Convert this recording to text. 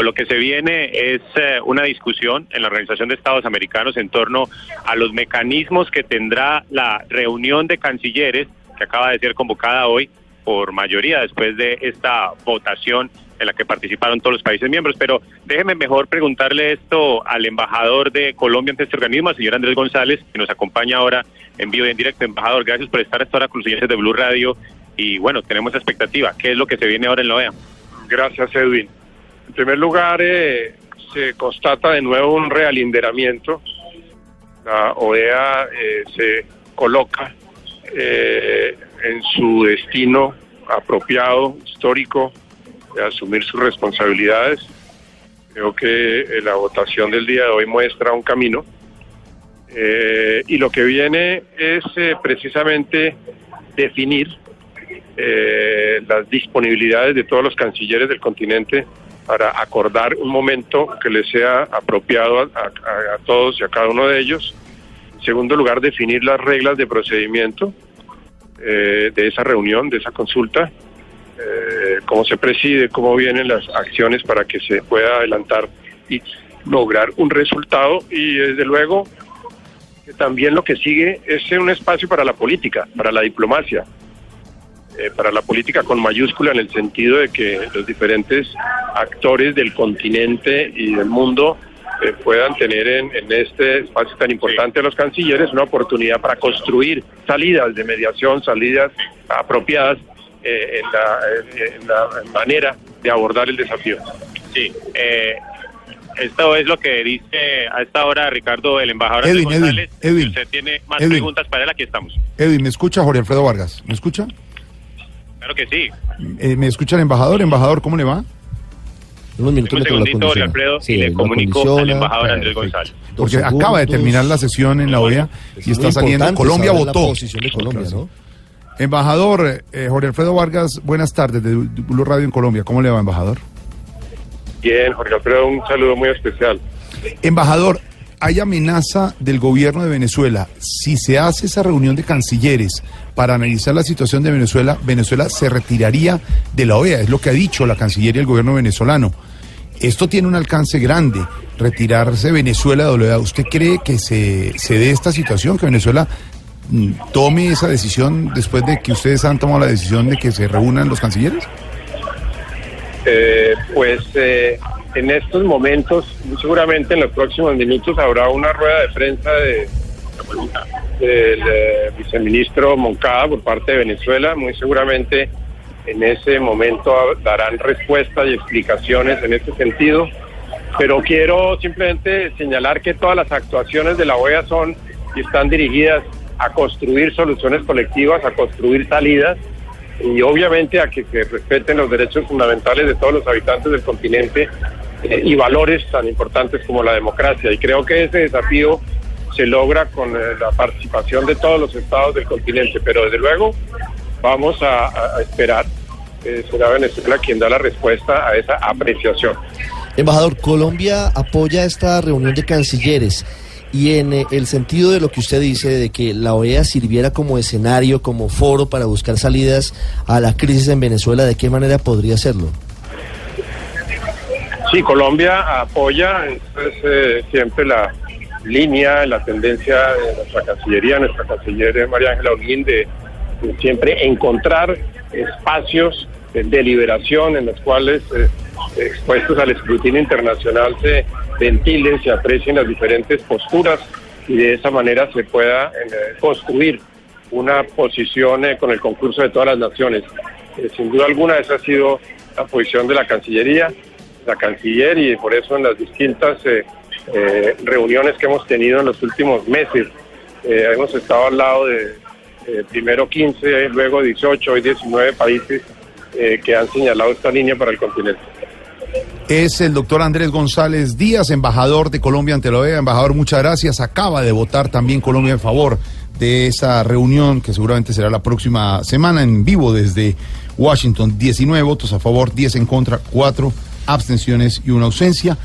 Lo que se viene es eh, una discusión en la Organización de Estados Americanos en torno a los mecanismos que tendrá la reunión de cancilleres que acaba de ser convocada hoy por mayoría después de esta votación en la que participaron todos los países miembros. Pero déjeme mejor preguntarle esto al embajador de Colombia ante este organismo, al señor Andrés González, que nos acompaña ahora en vivo y en directo. Embajador, gracias por estar hasta ahora con los señores de Blue Radio. Y bueno, tenemos expectativa. ¿Qué es lo que se viene ahora en la OEA? Gracias, Edwin. En primer lugar, eh, se constata de nuevo un realinderamiento. La OEA eh, se coloca eh, en su destino apropiado, histórico, de asumir sus responsabilidades. Creo que eh, la votación del día de hoy muestra un camino. Eh, y lo que viene es precisamente definir eh, las disponibilidades de todos los cancilleres del continente para acordar un momento que les sea apropiado a, todos y a cada uno de ellos. En segundo lugar, definir las reglas de procedimiento eh, de esa reunión, de esa consulta, eh, cómo se preside, cómo vienen las acciones para que se pueda adelantar y lograr un resultado y desde luego también lo que sigue es un espacio para la política, para la diplomacia, eh, para la política con mayúscula en el sentido de que los diferentes actores del continente y del mundo eh, puedan tener en, en este espacio tan importante de los cancilleres una oportunidad para construir salidas de mediación, salidas apropiadas eh, en, la, en la manera de abordar el desafío. Sí. Eh, esto es lo que dice a esta hora Ricardo, el embajador Edwin, Edwin, González. Edwin. Si usted tiene más Edwin. preguntas para él, aquí estamos. Edwin, ¿me escucha Jorge Alfredo Vargas? ¿Me escucha? Claro que sí. Eh, ¿Me escucha el embajador? Embajador, ¿cómo le va? Unos minutos Un segundito, Jorge acondiciona. Alfredo, Sí, y le comunico al embajador Andrés. González. Dos Porque acaba de terminar la sesión en la OEA Es y está saliendo. Colombia votó. La posición de Colombia, ¿no? Embajador eh, Jorge Alfredo Vargas, buenas tardes de Blue Radio en Colombia. ¿Cómo le va, embajador? Bien, Jorge Alfredo, un saludo muy especial. Embajador, hay amenaza del gobierno de Venezuela. Si se hace esa reunión de cancilleres para analizar la situación de Venezuela, Venezuela se retiraría de la OEA. Es lo que ha dicho la canciller y el gobierno venezolano. Esto tiene un alcance grande, retirarse Venezuela de la OEA. ¿Usted cree que se, se dé esta situación, que Venezuela mm, tome esa decisión después de que ustedes han tomado la decisión de que se reúnan los cancilleres? Eh, pues eh, en estos momentos, seguramente en los próximos minutos habrá una rueda de prensa de, del eh, viceministro Moncada por parte de Venezuela. Muy seguramente en ese momento darán respuestas y explicaciones en este sentido. Pero quiero simplemente señalar que todas las actuaciones de la OEA son y están dirigidas a construir soluciones colectivas, a construir salidas y obviamente a que se respeten los derechos fundamentales de todos los habitantes del continente eh, y valores tan importantes como la democracia. Y creo que ese desafío se logra con eh, la participación de todos los estados del continente, pero desde luego vamos a, esperar. Eh, será Venezuela quien da la respuesta a esa apreciación. Embajador, Colombia apoya esta reunión de cancilleres y en eh, el sentido de lo que usted dice de que la OEA sirviera como escenario, como foro para buscar salidas a la crisis en Venezuela, ¿de qué manera podría hacerlo? Sí, Colombia apoya, esa es eh, siempre la línea, la tendencia de nuestra Cancillería, nuestra Canciller María Ángela Holguín, de, siempre encontrar espacios de deliberación en los cuales, eh, expuestos al escrutinio internacional, se ventilen, se aprecien las diferentes posturas y de esa manera se pueda eh, construir una posición con el concurso de todas las naciones. Sin duda alguna esa ha sido la posición de la Cancillería, la Canciller y por eso en las distintas eh, eh, reuniones que hemos tenido en los últimos meses eh, hemos estado al lado de primero 15, luego 18, hoy 19 países que han señalado esta línea para el continente. Es el doctor Andrés González Díaz, embajador de Colombia ante la OEA. Embajador, muchas gracias. Acaba de votar también Colombia en favor de esa reunión que seguramente será la próxima semana en vivo desde Washington. 19 votos a favor, 10 en contra, 4 abstenciones y una ausencia.